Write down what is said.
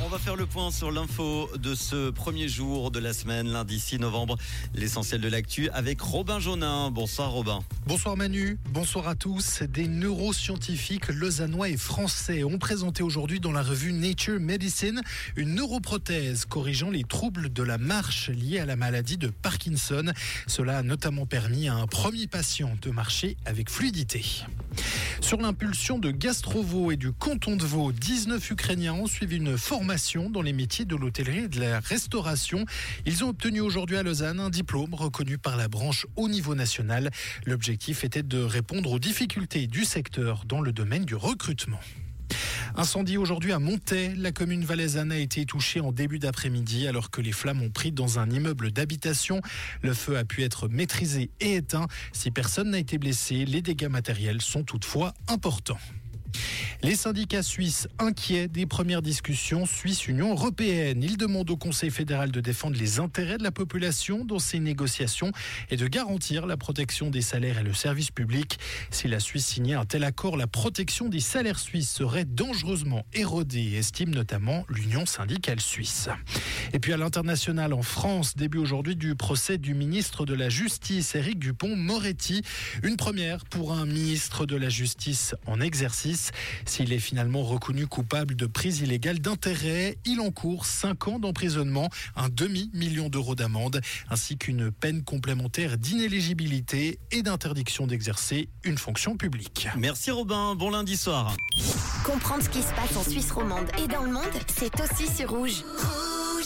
On va faire le point sur l'info de ce premier jour de la semaine, lundi 6 novembre. L'essentiel de l'actu avec Robin Jaunin. Bonsoir Robin. Bonsoir Manu, bonsoir à tous. Des neuroscientifiques lausannois et français ont présenté aujourd'hui dans la revue Nature Medicine une neuroprothèse corrigeant les troubles de la marche liés à la maladie de Parkinson. Cela a notamment permis à un premier patient de marcher avec fluidité. Sur l'impulsion de Gastrovo et du canton de Vaud, 19 Ukrainiens ont suivi une formation dans les métiers de l'hôtellerie et de la restauration. Ils ont obtenu aujourd'hui à Lausanne un diplôme reconnu par la branche au niveau national. L'objectif était de répondre aux difficultés du secteur dans le domaine du recrutement. Incendie aujourd'hui à Montaix. La commune valaisanne a été touchée en début d'après-midi alors que les flammes ont pris dans un immeuble d'habitation. Le feu a pu être maîtrisé et éteint. Si personne n'a été blessé, les dégâts matériels sont toutefois importants. Les syndicats suisses inquiets des premières discussions Suisse-Union européenne. Ils demandent au Conseil fédéral de défendre les intérêts de la population dans ces négociations et de garantir la protection des salaires et le service public. Si la Suisse signait un tel accord, la protection des salaires suisses serait dangereusement érodée, estime notamment l'Union syndicale suisse. Et puis à l'international, en France, début aujourd'hui du procès du ministre de la Justice, Éric Dupont-Moretti. Une première pour un ministre de la Justice en exercice. S'il est finalement reconnu coupable de prise illégale d'intérêt, il encourt 5 ans d'emprisonnement, un demi-million d'euros d'amende, ainsi qu'une peine complémentaire d'inéligibilité et d'interdiction d'exercer une fonction publique. Merci Robin, bon lundi soir. Comprendre ce qui se passe en Suisse romande et dans le monde, c'est aussi sur rouge.